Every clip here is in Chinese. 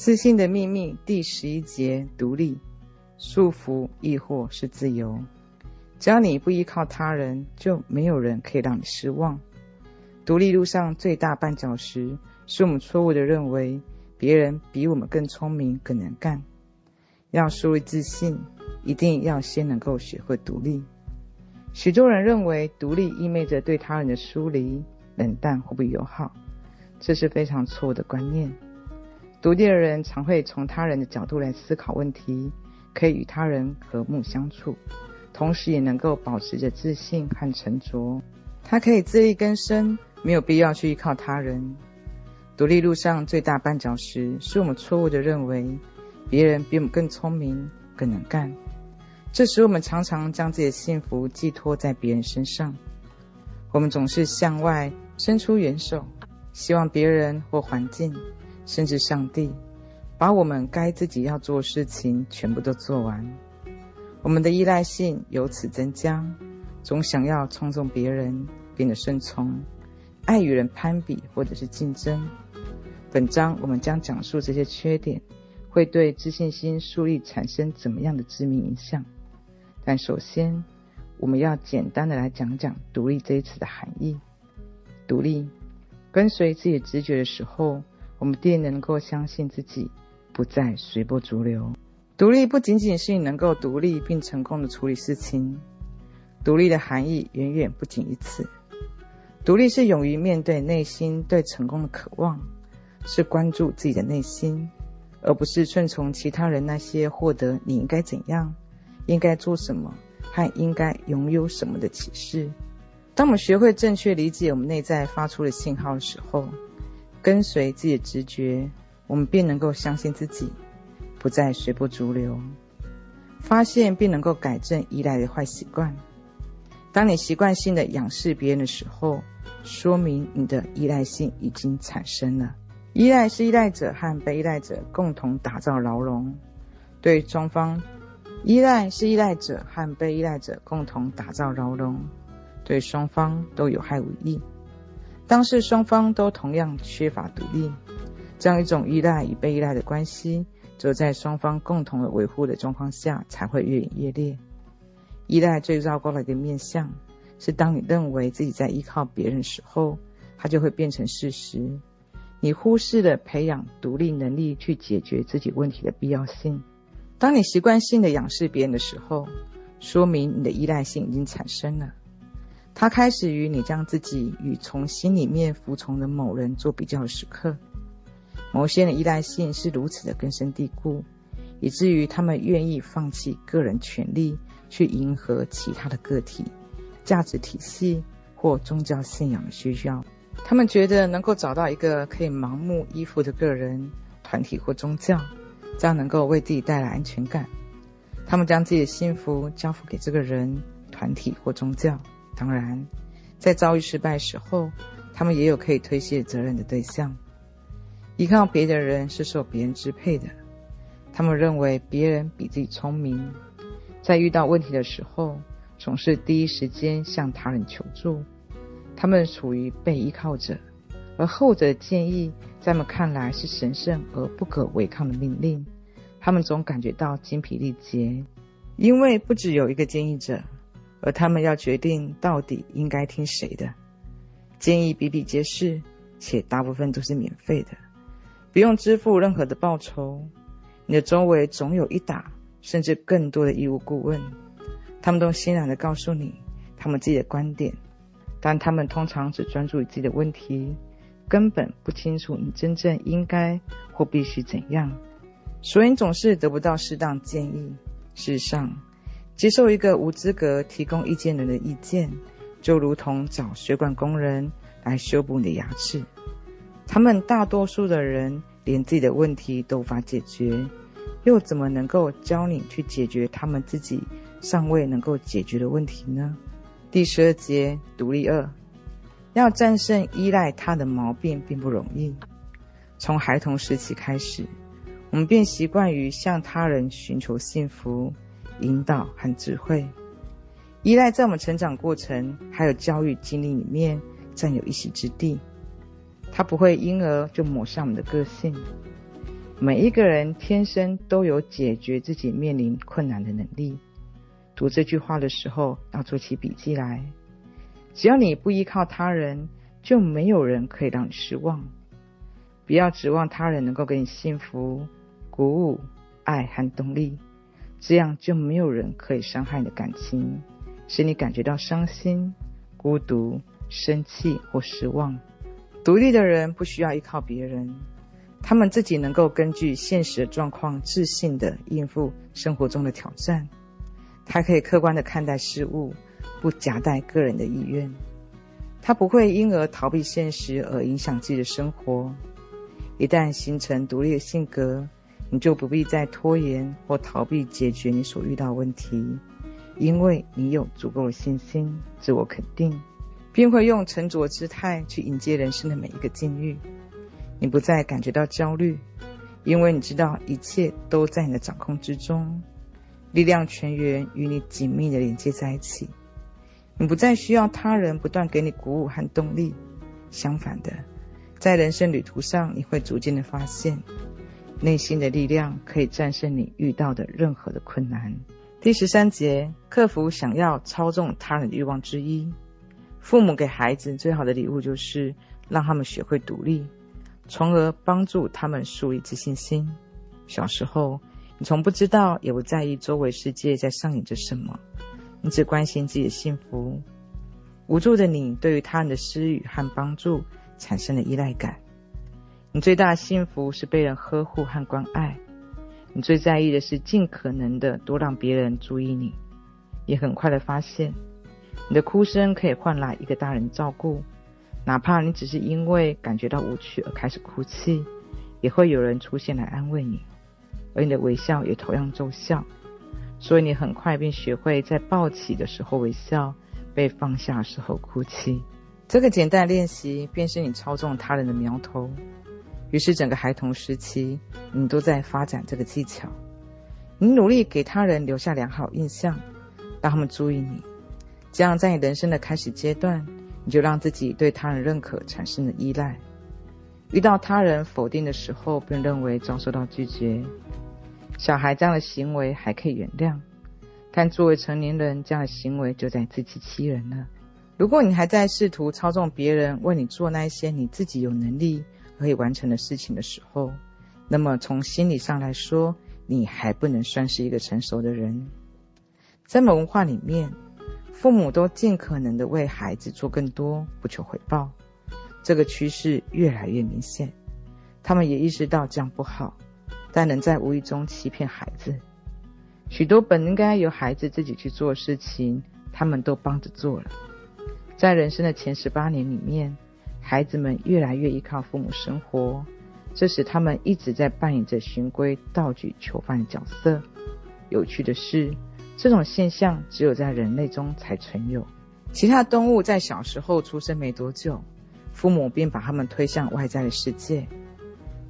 自信的秘密第十一节：独立，束缚亦或是自由。只要你不依靠他人，就没有人可以让你失望。独立路上最大绊脚石，是我们错误的认为别人比我们更聪明、更能干。要树立自信，一定要先能够学会独立。许多人认为独立意味着对他人的疏离、冷淡或不友好，这是非常错误的观念。独立的人常会从他人的角度来思考问题，可以与他人和睦相处。同时也能够保持着自信和沉着，他可以自力更生，没有必要去依靠他人。独立路上最大绊脚石，是我们错误的认为别人比我们更聪明、更能干，这使我们常常将自己的幸福寄托在别人身上。我们总是向外伸出援手，希望别人或环境，甚至上帝，把我们该自己要做事情全部都做完。我们的依赖性由此增加，总想要操纵别人，变得顺从，爱与人攀比或者是竞争。本章我们将讲述这些缺点会对自信心树立产生怎么样的致命影响。但首先，我们要简单的来讲讲“独立”这一词的含义。独立，跟随自己直觉的时候，我们定能够相信自己，不再随波逐流。独立不仅仅是你能够独立并成功的处理事情，独立的含义远远不仅于此。独立是勇于面对内心对成功的渴望，是关注自己的内心，而不是顺从其他人那些获得你应该怎样、应该做什么和应该拥有什么的启示。当我们学会正确理解我们内在发出的信号的时候，跟随自己的直觉，我们便能够相信自己。不再随波逐流，发现并能够改正依赖的坏习惯。当你习惯性的仰视别人的时候，说明你的依赖性已经产生了。依赖是依赖者和被依赖者共同打造牢笼，对双方；依赖是依赖者和被依赖者共同打造牢笼，对双方都有害无益。当是双方都同样缺乏独立，这样一种依赖与被依赖的关系。只有在双方共同的维护的状况下，才会越演越烈。依赖最糟糕的一个面向，是当你认为自己在依靠别人时候，它就会变成事实。你忽视了培养独立能力去解决自己问题的必要性。当你习惯性的仰视别人的时候，说明你的依赖性已经产生了。它开始于你将自己与从心里面服从的某人做比较的时刻。某些人的依赖性是如此的根深蒂固，以至于他们愿意放弃个人权利，去迎合其他的个体、价值体系或宗教信仰的需要。他们觉得能够找到一个可以盲目依附的个人、团体或宗教，这样能够为自己带来安全感。他们将自己的幸福交付给这个人、团体或宗教。当然，在遭遇失败时候，他们也有可以推卸责任的对象。依靠别的人是受别人支配的，他们认为别人比自己聪明，在遇到问题的时候，总是第一时间向他人求助。他们处于被依靠者，而后者的建议在他们看来是神圣而不可违抗的命令。他们总感觉到精疲力竭，因为不只有一个建议者，而他们要决定到底应该听谁的。建议比比皆是，且大部分都是免费的。不用支付任何的报酬，你的周围总有一打甚至更多的义务顾问，他们都欣然地告诉你他们自己的观点，但他们通常只专注于自己的问题，根本不清楚你真正应该或必须怎样，所以你总是得不到适当建议。事实上，接受一个无资格提供意见人的意见，就如同找水管工人来修补你的牙齿。他们大多数的人连自己的问题都无法解决，又怎么能够教你去解决他们自己尚未能够解决的问题呢？第十二节，独立二，要战胜依赖他的毛病并不容易。从孩童时期开始，我们便习惯于向他人寻求幸福、引导和智慧。依赖在我们成长过程还有教育经历里面占有一席之地。它不会因而就抹杀我们的个性。每一个人天生都有解决自己面临困难的能力。读这句话的时候，要做起笔记来。只要你不依靠他人，就没有人可以让你失望。不要指望他人能够给你幸福、鼓舞、爱和动力，这样就没有人可以伤害你的感情，使你感觉到伤心、孤独、生气或失望。独立的人不需要依靠别人，他们自己能够根据现实的状况自信地应付生活中的挑战。他可以客观地看待事物，不夹带个人的意愿。他不会因而逃避现实而影响自己的生活。一旦形成独立的性格，你就不必再拖延或逃避解决你所遇到问题，因为你有足够的信心、自我肯定。并会用沉着姿态去迎接人生的每一个境遇。你不再感觉到焦虑，因为你知道一切都在你的掌控之中，力量泉源与你紧密的连接在一起。你不再需要他人不断给你鼓舞和动力，相反的，在人生旅途上，你会逐渐的发现，内心的力量可以战胜你遇到的任何的困难。第十三节，克服想要操纵他人的欲望之一。父母给孩子最好的礼物，就是让他们学会独立，从而帮助他们树立自信心。小时候，你从不知道也不在意周围世界在上演着什么，你只关心自己的幸福。无助的你，对于他人的施予和帮助产生了依赖感。你最大的幸福是被人呵护和关爱。你最在意的是尽可能的多让别人注意你，也很快的发现。你的哭声可以换来一个大人照顾，哪怕你只是因为感觉到无趣而开始哭泣，也会有人出现来安慰你，而你的微笑也同样奏效。所以你很快便学会在抱起的时候微笑，被放下时候哭泣。这个简单练习便是你操纵他人的苗头。于是整个孩童时期，你都在发展这个技巧。你努力给他人留下良好印象，让他们注意你。这样，在你人生的开始阶段，你就让自己对他人认可产生了依赖。遇到他人否定的时候，便认为遭受到拒绝。小孩这样的行为还可以原谅，但作为成年人，这样的行为就在自欺欺人了。如果你还在试图操纵别人为你做那些你自己有能力可以完成的事情的时候，那么从心理上来说，你还不能算是一个成熟的人。在某文化里面，父母都尽可能的为孩子做更多，不求回报。这个趋势越来越明显，他们也意识到这样不好，但能在无意中欺骗孩子。许多本应该由孩子自己去做事情，他们都帮着做了。在人生的前十八年里面，孩子们越来越依靠父母生活，这使他们一直在扮演着循规蹈矩囚犯的角色。有趣的是，这种现象只有在人类中才存有。其他动物在小时候出生没多久，父母便把他们推向外在的世界。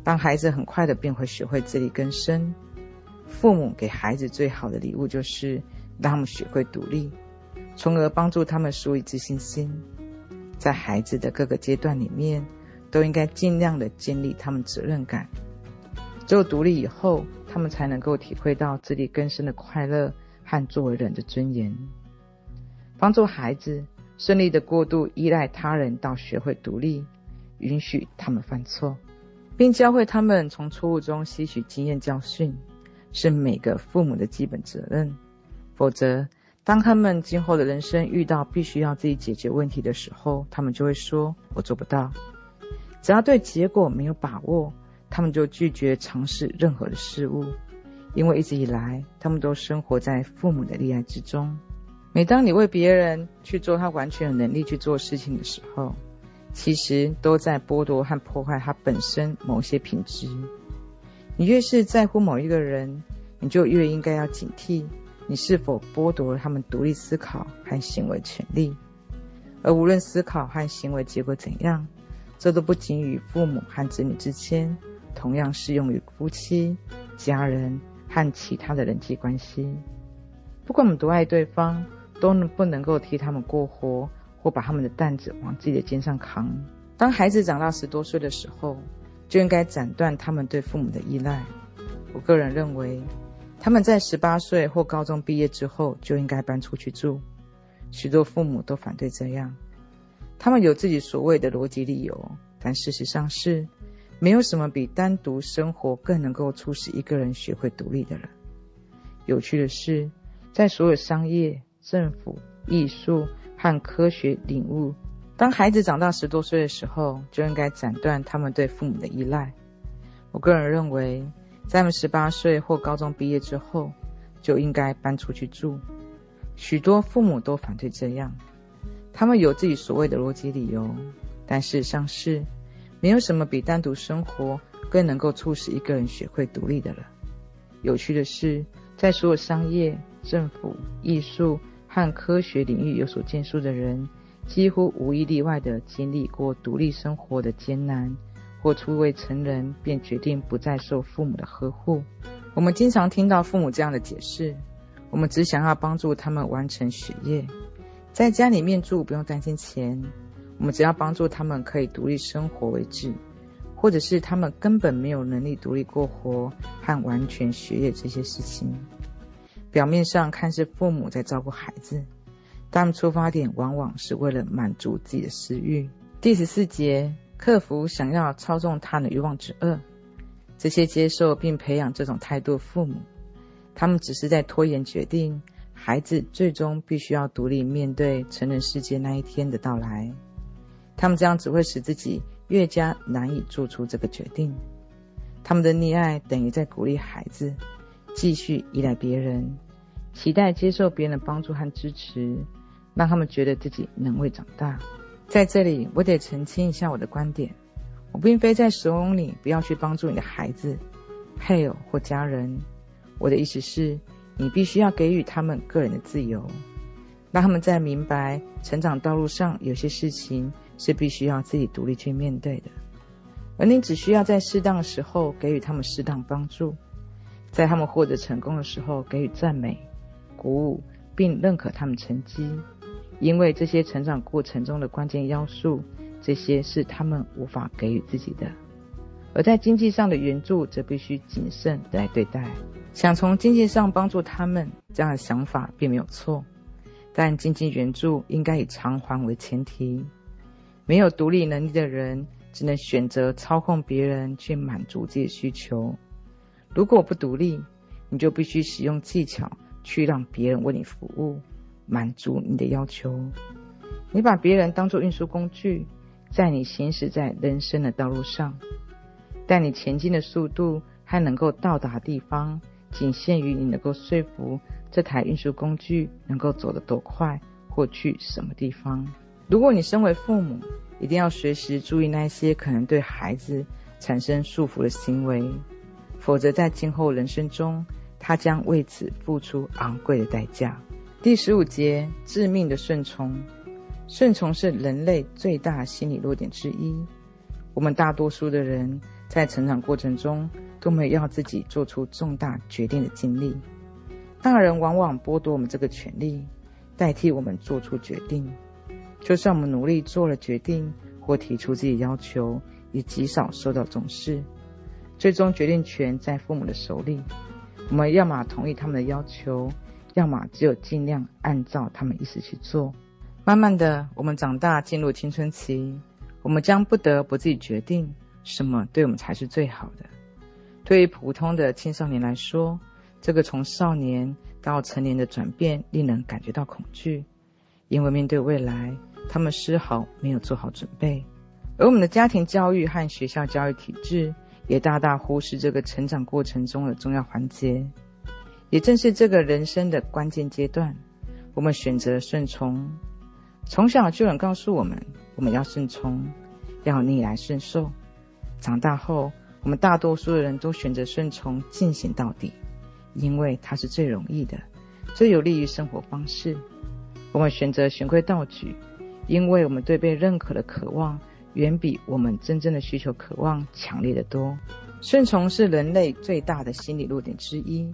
当孩子很快的便会学会自力更生，父母给孩子最好的礼物就是让他们学会独立，从而帮助他们树立自信心。在孩子的各个阶段里面，都应该尽量的建立他们责任感。只有独立以后，他们才能够体会到自力更生的快乐。和作为人的尊严，帮助孩子顺利的过渡依赖他人到学会独立，允许他们犯错，并教会他们从错误中吸取经验教训，是每个父母的基本责任。否则，当他们今后的人生遇到必须要自己解决问题的时候，他们就会说：“我做不到。”只要对结果没有把握，他们就拒绝尝试任何的事物。因为一直以来，他们都生活在父母的溺爱之中。每当你为别人去做他完全有能力去做事情的时候，其实都在剥夺和破坏他本身某些品质。你越是在乎某一个人，你就越应该要警惕，你是否剥夺了他们独立思考和行为权利。而无论思考和行为结果怎样，这都不仅于父母和子女之间，同样适用于夫妻、家人。和其他的人际关系，不管我们多爱对方，都能不能够替他们过活，或把他们的担子往自己的肩上扛。当孩子长到十多岁的时候，就应该斩断他们对父母的依赖。我个人认为，他们在十八岁或高中毕业之后就应该搬出去住。许多父母都反对这样，他们有自己所谓的逻辑理由，但事实上是，没有什么比单独生活更能够促使一个人学会独立的了。有趣的是，在所有商业、政府、艺术和科学领悟，当孩子长到十多岁的时候，就应该斩断他们对父母的依赖。我个人认为，在他们十八岁或高中毕业之后，就应该搬出去住。许多父母都反对这样，他们有自己所谓的逻辑理由，但事实上是，没有什么比单独生活更能够促使一个人学会独立的了。有趣的是，在所有商业、政府、艺术和科学领域有所建树的人，几乎无一例外地经历过独立生活的艰难，或初未成人便决定不再受父母的呵护。我们经常听到父母这样的解释。我们只想要帮助他们完成学业，在家里面住不用担心钱。我们只要帮助他们可以独立生活为止，或者是他们根本没有能力独立过活和完全学业这些事情。表面上看是父母在照顾孩子，但出发点往往是为了满足自己的私欲。第十四节，克服想要操纵他的欲望之恶。这些接受并培养这种态度的父母。他们只是在拖延决定，孩子最终必须要独立面对成人世界那一天的到来。他们这样只会使自己越加难以做出这个决定。他们的溺爱等于在鼓励孩子继续依赖别人，期待接受别人的帮助和支持，让他们觉得自己能会长大。在这里，我得澄清一下我的观点：我并非在怂恿你不要去帮助你的孩子、配偶或家人。我的意思是，你必须要给予他们个人的自由，让他们在明白成长道路上有些事情是必须要自己独立去面对的，而你只需要在适当的时候给予他们适当帮助，在他们获得成功的时候给予赞美、鼓舞，并认可他们成绩，因为这些成长过程中的关键要素，这些是他们无法给予自己的。而在经济上的援助，则必须谨慎来对待。想从经济上帮助他们，这样的想法并没有错，但经济援助应该以偿还为前提。没有独立能力的人，只能选择操控别人去满足自己的需求。如果不独立，你就必须使用技巧去让别人为你服务，满足你的要求。你把别人当作运输工具，在你行驶在人生的道路上。但你前进的速度和能够到达地方，仅限于你能够说服这台运输工具能够走得多快或去什么地方。如果你身为父母，一定要随时注意那些可能对孩子产生束缚的行为，否则在今后人生中，他将为此付出昂贵的代价。第十五节，致命的顺从。顺从是人类最大心理弱点之一。我们大多数的人。在成长过程中，都没有要自己做出重大决定的经历。大人往往剥夺我们这个权利，代替我们做出决定。就算我们努力做了决定或提出自己要求，也极少受到重视。最终决定权在父母的手里，我们要么同意他们的要求，要么只有尽量按照他们意思去做。慢慢的，我们长大进入青春期，我们将不得不自己决定。什么对我们才是最好的？对于普通的青少年来说，这个从少年到成年的转变令人感觉到恐惧，因为面对未来，他们丝毫没有做好准备。而我们的家庭教育和学校教育体制也大大忽视这个成长过程中的重要环节。也正是这个人生的关键阶段，我们选择顺从。从小就能告诉我们，我们要顺从，要逆来顺受。长大后，我们大多数的人都选择顺从进行到底，因为它是最容易的，最有利于生活方式。我们选择循规蹈矩，因为我们对被认可的渴望远比我们真正的需求渴望强烈得多。顺从是人类最大的心理弱点之一。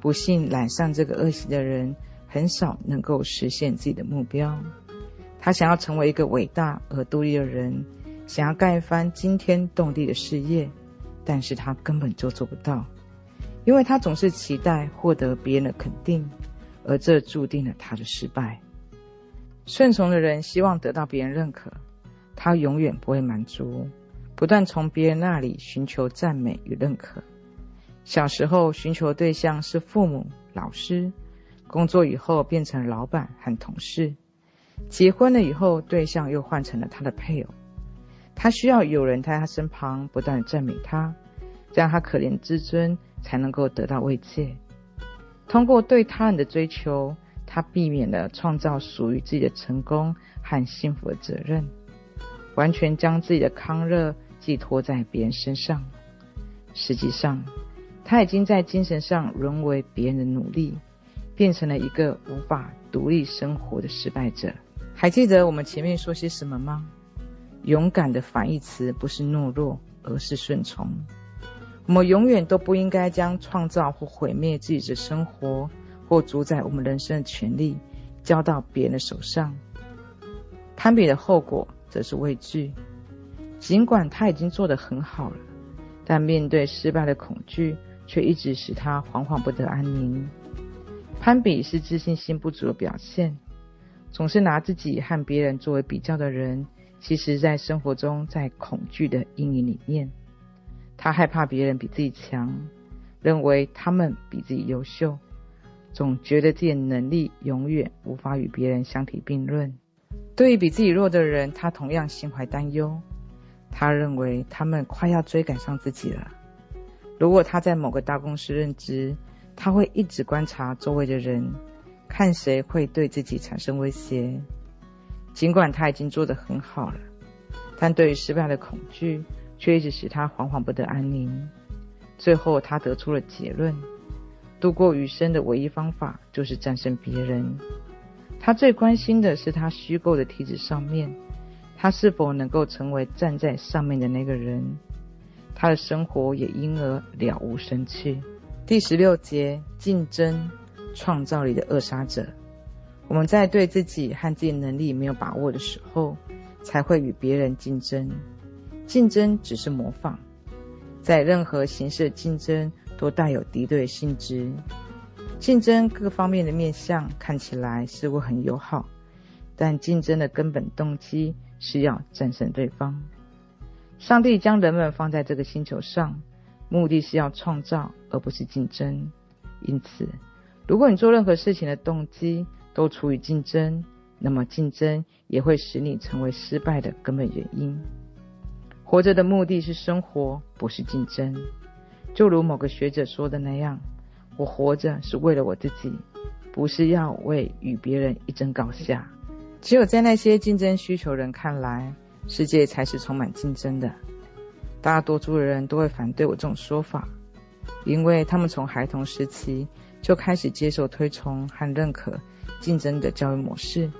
不幸染上这个恶习的人，很少能够实现自己的目标。他想要成为一个伟大而独立的人。想要干一番惊天动地的事业，但是他根本就做不到，因为他总是期待获得别人的肯定，而这注定了他的失败。顺从的人希望得到别人认可，他永远不会满足，不断从别人那里寻求赞美与认可。小时候寻求对象是父母、老师，工作以后变成老板和同事，结婚了以后对象又换成了他的配偶。他需要有人在他身旁不断赞美他，这样他可怜自尊才能够得到慰藉。通过对他人的追求。他避免了创造属于自己的成功和幸福的责任，完全将自己的康乐寄托在别人身上。实际上，他已经在精神上沦为别人的奴隶，变成了一个无法独立生活的失败者。还记得我们前面说些什么吗？勇敢的反义词不是懦弱，而是顺从。我们永远都不应该将创造或毁灭自己的生活。或主宰我们人生的权利交到别人的手上，攀比的后果则是畏惧。尽管他已经做得很好了，但面对失败的恐惧却一直使他惶惶不得安宁。攀比是自信心不足的表现，总是拿自己和别人作为比较的人，其实在生活中在恐惧的阴影里面，他害怕别人比自己强，认为他们比自己优秀。总觉得自己的能力永远无法与别人相提并论。对于比自己弱的人，他同样心怀担忧。他认为他们快要追赶上自己了。如果他在某个大公司任职，他会一直观察周围的人，看谁会对自己产生威胁。尽管他已经做得很好了，但对于失败的恐惧却一直使他惶惶不得安宁。最后，他得出了结论。度过余生的唯一方法就是战胜别人。他最关心的是他虚构的梯子上面，他是否能够成为站在上面的那个人。他的生活也因而了无生趣。第十六节，竞争，创造力的扼杀者。我们在对自己和自己能力没有把握的时候，才会与别人竞争。竞争只是模仿，在任何形式的竞争。都带有敌对性质，竞争各方面的面相看起来似乎很友好，但竞争的根本动机是要战胜对方。上帝将人们放在这个星球上，目的是要创造，而不是竞争。因此，如果你做任何事情的动机都出于竞争，那么竞争也会使你成为失败的根本原因。活着的目的是生活，不是竞争。就如某个学者说的那样，我活着是为了我自己，不是要为与别人一争高下。只有在那些竞争需求人看来，世界才是充满竞争的。大多数人都会反对我这种说法，因为他们从孩童时期就开始接受推崇和认可竞争的教育模式。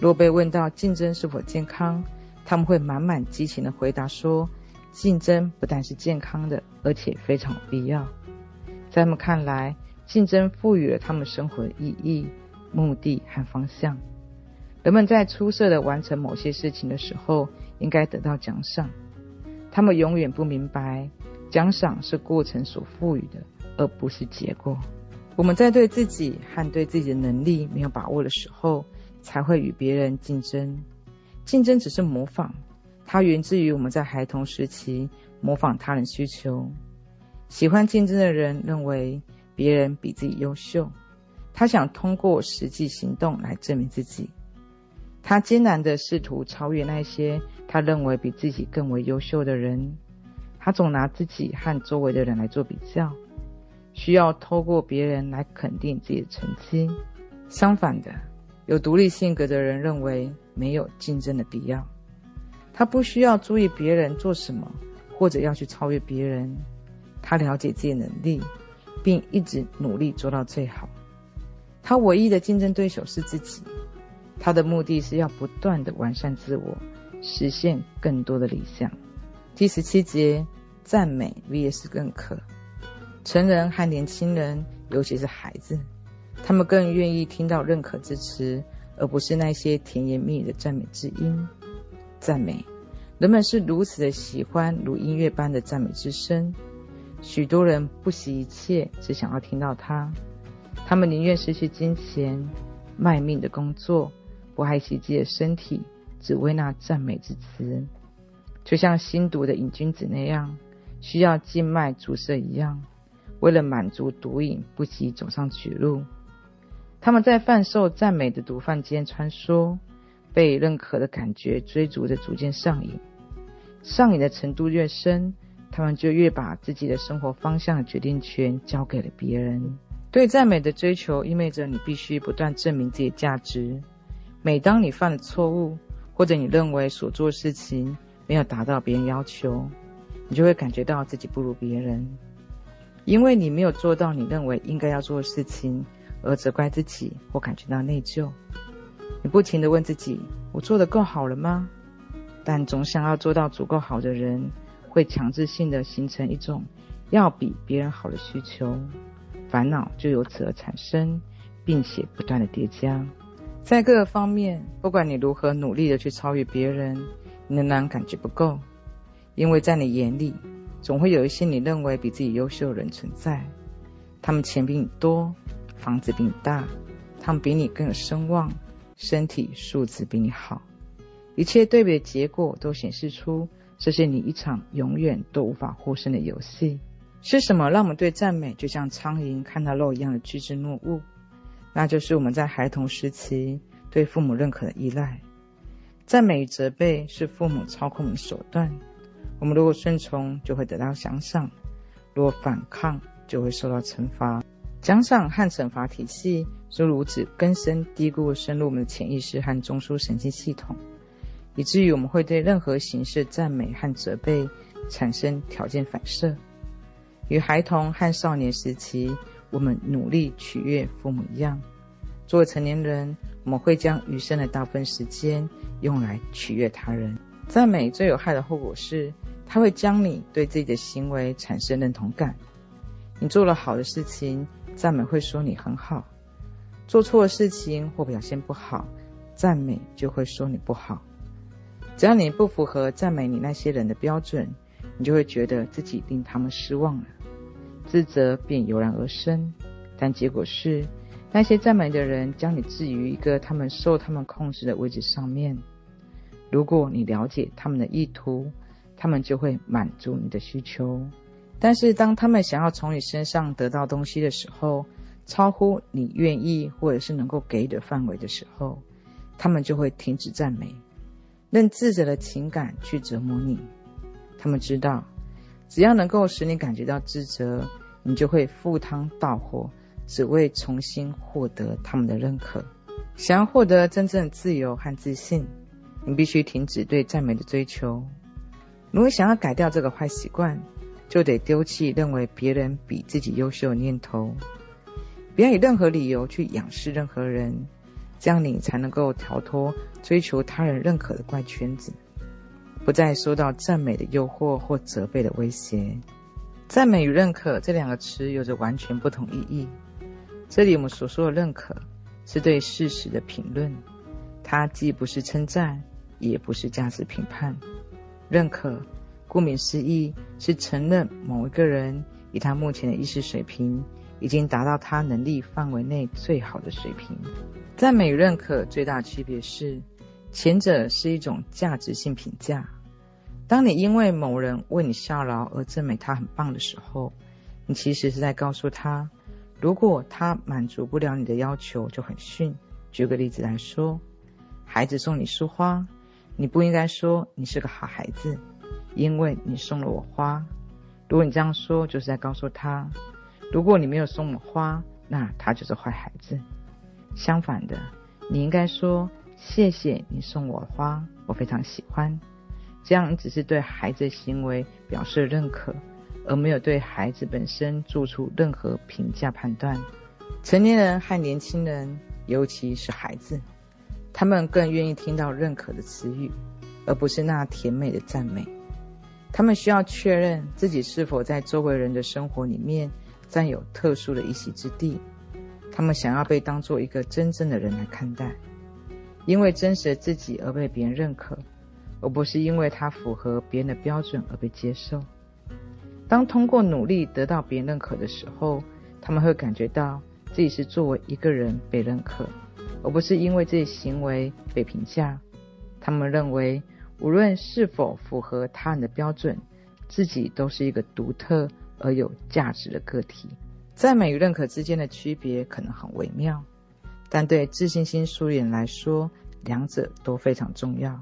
若被问到竞争是否健康，他们会满满激情地回答说。竞争不但是健康的，而且非常有必要。在他们看来，竞争赋予了他们生活的意义、目的和方向。人们在出色的完成某些事情的时候，应该得到奖赏。他们永远不明白，奖赏是过程所赋予的，而不是结果。我们在对自己和对自己的能力没有把握的时候，才会与别人竞争。竞争只是模仿。它源自于我们在孩童时期模仿他人需求。喜欢竞争的人认为别人比自己优秀，他想通过实际行动来证明自己。他艰难地试图超越那些他认为比自己更为优秀的人。他总拿自己和周围的人来做比较，需要透过别人来肯定自己的成绩。相反的，有独立性格的人认为没有竞争的必要。他不需要注意别人做什么，或者要去超越别人。他了解自己能力，并一直努力做到最好。他唯一的竞争对手是自己。他的目的是要不断地完善自我，实现更多的理想。第十七节，赞美 vs 认可。成人和年轻人，尤其是孩子，他们更愿意听到认可之词，而不是那些甜言蜜语的赞美之音。赞美人们是如此的喜欢如音乐般的赞美之声，许多人不惜一切，只想要听到它。他们宁愿失去金钱，卖命的工作，不爱惜自己的身体，只为那赞美之词。就像新毒的瘾君子那样，需要静脉注射一样，为了满足毒瘾，不惜走上绝路。他们在贩售赞美的毒贩间穿梭，被认可的感觉追逐着，逐渐上瘾。上瘾的程度越深，他们就越把自己的生活方向的决定权交给了别人。对赞美的追求，意味着你必须不断证明自己的价值。每当你犯了错误，或者你认为所做事情没有达到别人要求，你就会感觉到自己不如别人，因为你没有做到你认为应该要做的事情，而责怪自己或感觉到内疚。你不停地问自己：我做得够好了吗？但总想要做到足够好的人，会强制性地形成一种要比别人好的需求，烦恼就由此而产生，并且不断地叠加。在各个方面，不管你如何努力的去超越别人。你仍然感觉不够，因为在你眼里，总会有一些你认为比自己优秀的人存在。他们钱比你多，房子比你大，他们比你更有声望，身体素质比你好。一切对比的结果都显示出，这是你一场永远都无法获胜的游戏。是什么让我们对赞美就像苍蝇看到肉一样的趋之若鹜？那就是我们在孩童时期对父母认可的依赖。赞美与责备是父母操控的手段。我们如果顺从，就会得到奖赏；如果反抗，就会受到惩罚。奖赏和惩罚体系是如此根深蒂固，深入我们的潜意识和中枢神经系统，以至于我们会对任何形式赞美和责备产生条件反射。与孩童和少年时期，我们努力取悦父母一样，作为成年人，我们会将余生的大部分时间用来取悦他人。赞美最有害的后果是，它会将你对自己的行为产生认同感。你做了好的事情，赞美会说你很好；做错的事情或表现不好，赞美就会说你不好。只要你不符合赞美你那些人的标准，你就会觉得自己令他们失望了，自责便油然而生。但结果是，那些赞美的人将你置于一个他们受他们控制的位置上面。如果你了解他们的意图，他们就会满足你的需求。但是当他们想要从你身上得到东西的时候，超乎你愿意或者是能够给的范围的时候，他们就会停止赞美，任自责的情感去折磨你。他们知道，只要能够使你感觉到自责，你就会赴汤蹈火。只为重新获得他们的认可。想要获得真正自由和自信，你必须停止对赞美的追求。如果想要改掉这个坏习惯，就得丢弃认为别人比自己优秀的念头。不要以任何理由去仰视任何人，这样你才能够逃脱追求他人认可的怪圈子，不再受到赞美的诱惑或责备的威胁。赞美与认可这两个词有着完全不同意义。这里我们所说的认可，是对事实的评论，它既不是称赞，也不是价值评判。认可，顾名思义，是承认某一个人以他目前的意识水平，已经达到他能力范围内最好的水平。赞美与认可最大的区别是，前者是一种价值性评价。当你因为某人为你效劳而赞美他很棒的时候，你其实是在告诉他。如果他满足不了你的要求，就很逊。举个例子来说，孩子送你束花，你不应该说你是个好孩子，因为你送了我花。如果你这样说，就是在告诉他，如果你没有送我花，那他就是坏孩子。相反的，你应该说谢谢你送我花，我非常喜欢。这样只是对孩子行为表示认可。而没有对孩子本身做出任何评价判断。成年人和年轻人，尤其是孩子，他们更愿意听到认可的词语，而不是那甜美的赞美。他们需要确认自己是否在周围人的生活里面占有特殊的一席之地。他们想要被当作一个真正的人来看待，因为真实的自己而被别人认可，而不是因为他符合别人的标准而被接受。当通过努力得到别人认可的时候，他们会感觉到自己是作为一个人被认可，而不是因为自己行为被评价。他们认为，无论是否符合他人的标准，自己都是一个独特而有价值的个体。赞美与认可之间的区别可能很微妙，但对自信心梳理人来说，两者都非常重要。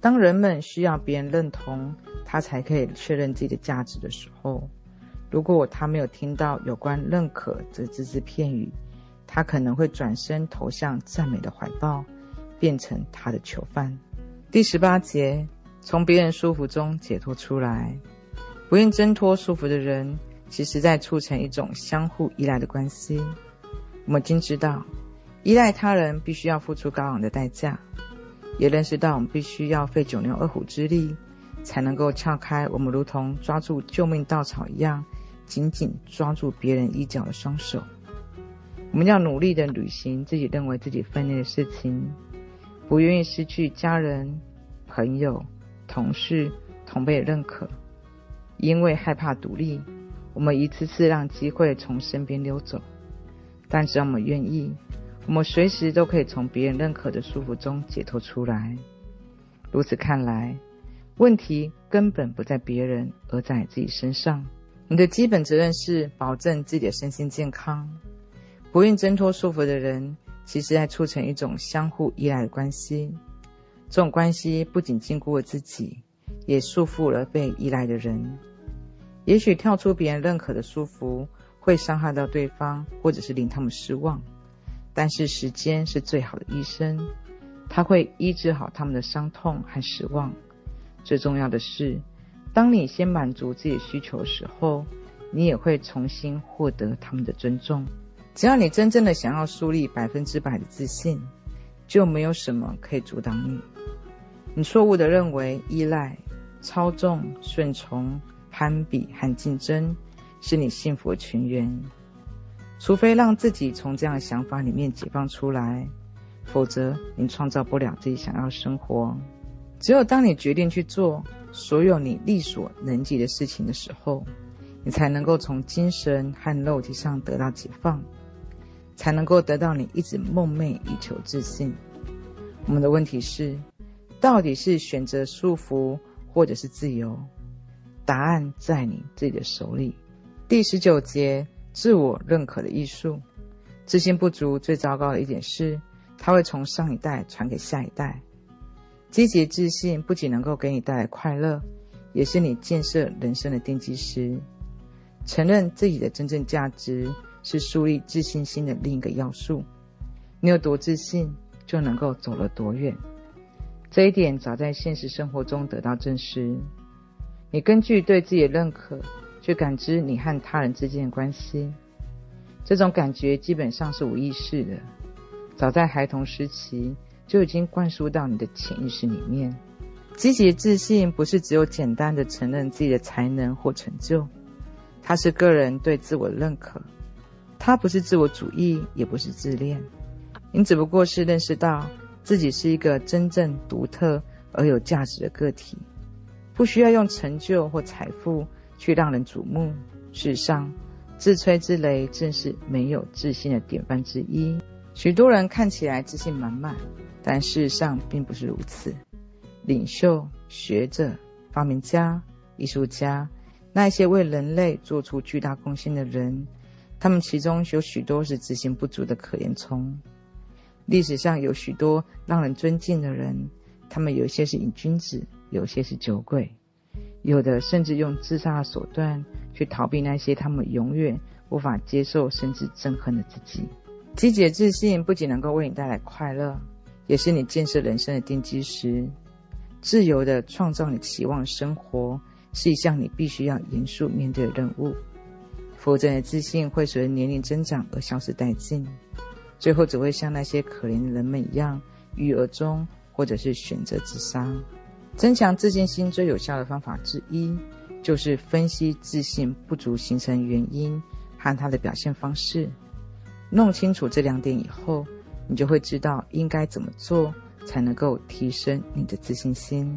当人们需要别人认同，他才可以确认自己的价值的时候，如果他没有听到有关认可这只字片语，他可能会转身投向赞美的怀抱，变成他的囚犯。第十八节，从别人束缚中解脱出来，不愿挣脱束缚的人，其实在促成一种相互依赖的关系。我们今知道，依赖他人必须要付出高昂的代价。也认识到，我们必须要费九牛二虎之力，才能够撬开我们如同抓住救命稻草一样，紧紧抓住别人衣角的双手。我们要努力地履行自己认为自己分内的事情，不愿意失去家人、朋友、同事、同辈的认可，因为害怕独立，我们一次次让机会从身边溜走。但只要我们愿意。我们随时都可以从别人认可的束缚中解脱出来。如此看来，问题根本不在别人，而在自己身上。你的基本责任是保证自己的身心健康。不愿挣脱束缚的人，其实在促成一种相互依赖的关系。这种关系不仅禁锢了自己，也束缚了被依赖的人。也许跳出别人认可的束缚，会伤害到对方，或者是令他们失望。但是时间是最好的医生，他会医治好他们的伤痛和失望。最重要的是，当你先满足自己需求的时候，你也会重新获得他们的尊重。只要你真正的想要树立百分之百的自信，就没有什么可以阻挡你。你错误的认为依赖、操纵、顺从、攀比和竞争是你幸福的泉源。除非让自己从这样的想法里面解放出来，否则你创造不了自己想要的生活。只有当你决定去做所有你力所能及的事情的时候，你才能够从精神和肉体上得到解放，才能够得到你一直梦寐以求自信。我们的问题是，到底是选择束缚或者是自由？答案在你自己的手里。第十九节。自我认可的艺术，自信不足最糟糕的一点是，它会从上一代传给下一代。积极自信不仅能够给你带来快乐，也是你建设人生的奠基石。承认自己的真正价值，是树立自信心的另一个要素。你有多自信，就能够走了多远。这一点早在现实生活中得到证实。你根据对自己的认可。去感知你和他人之间的关系，这种感觉基本上是无意识的，早在孩童时期就已经灌输到你的潜意识里面。积极自信不是只有简单的承认自己的才能或成就，它是个人对自我的认可，它不是自我主义，也不是自恋，你只不过是认识到自己是一个真正独特而有价值的个体，不需要用成就或财富。去让人瞩目。事实上，自吹自擂正是没有自信的典范之一。许多人看起来自信满满，但事实上并不是如此。领袖、学者、发明家、艺术家，那些为人类做出巨大贡献的人，他们其中有许多是自信不足的可怜虫。历史上有许多让人尊敬的人，他们有些是瘾君子，有些是酒鬼。有的甚至用自杀的手段去逃避那些他们永远无法接受甚至憎恨的自己。积极的自信不仅能够为你带来快乐，也是你建设人生的奠基石。自由地创造你期望的生活，是一项你必须要严肃面对的任务。否则，你的自信会随着年龄增长而消失殆尽，最后只会像那些可怜的人们一样郁而终，或者是选择自杀。增强自信心最有效的方法之一，就是分析自信不足形成原因和它的表现方式。弄清楚这两点以后，你就会知道应该怎么做才能够提升你的自信心。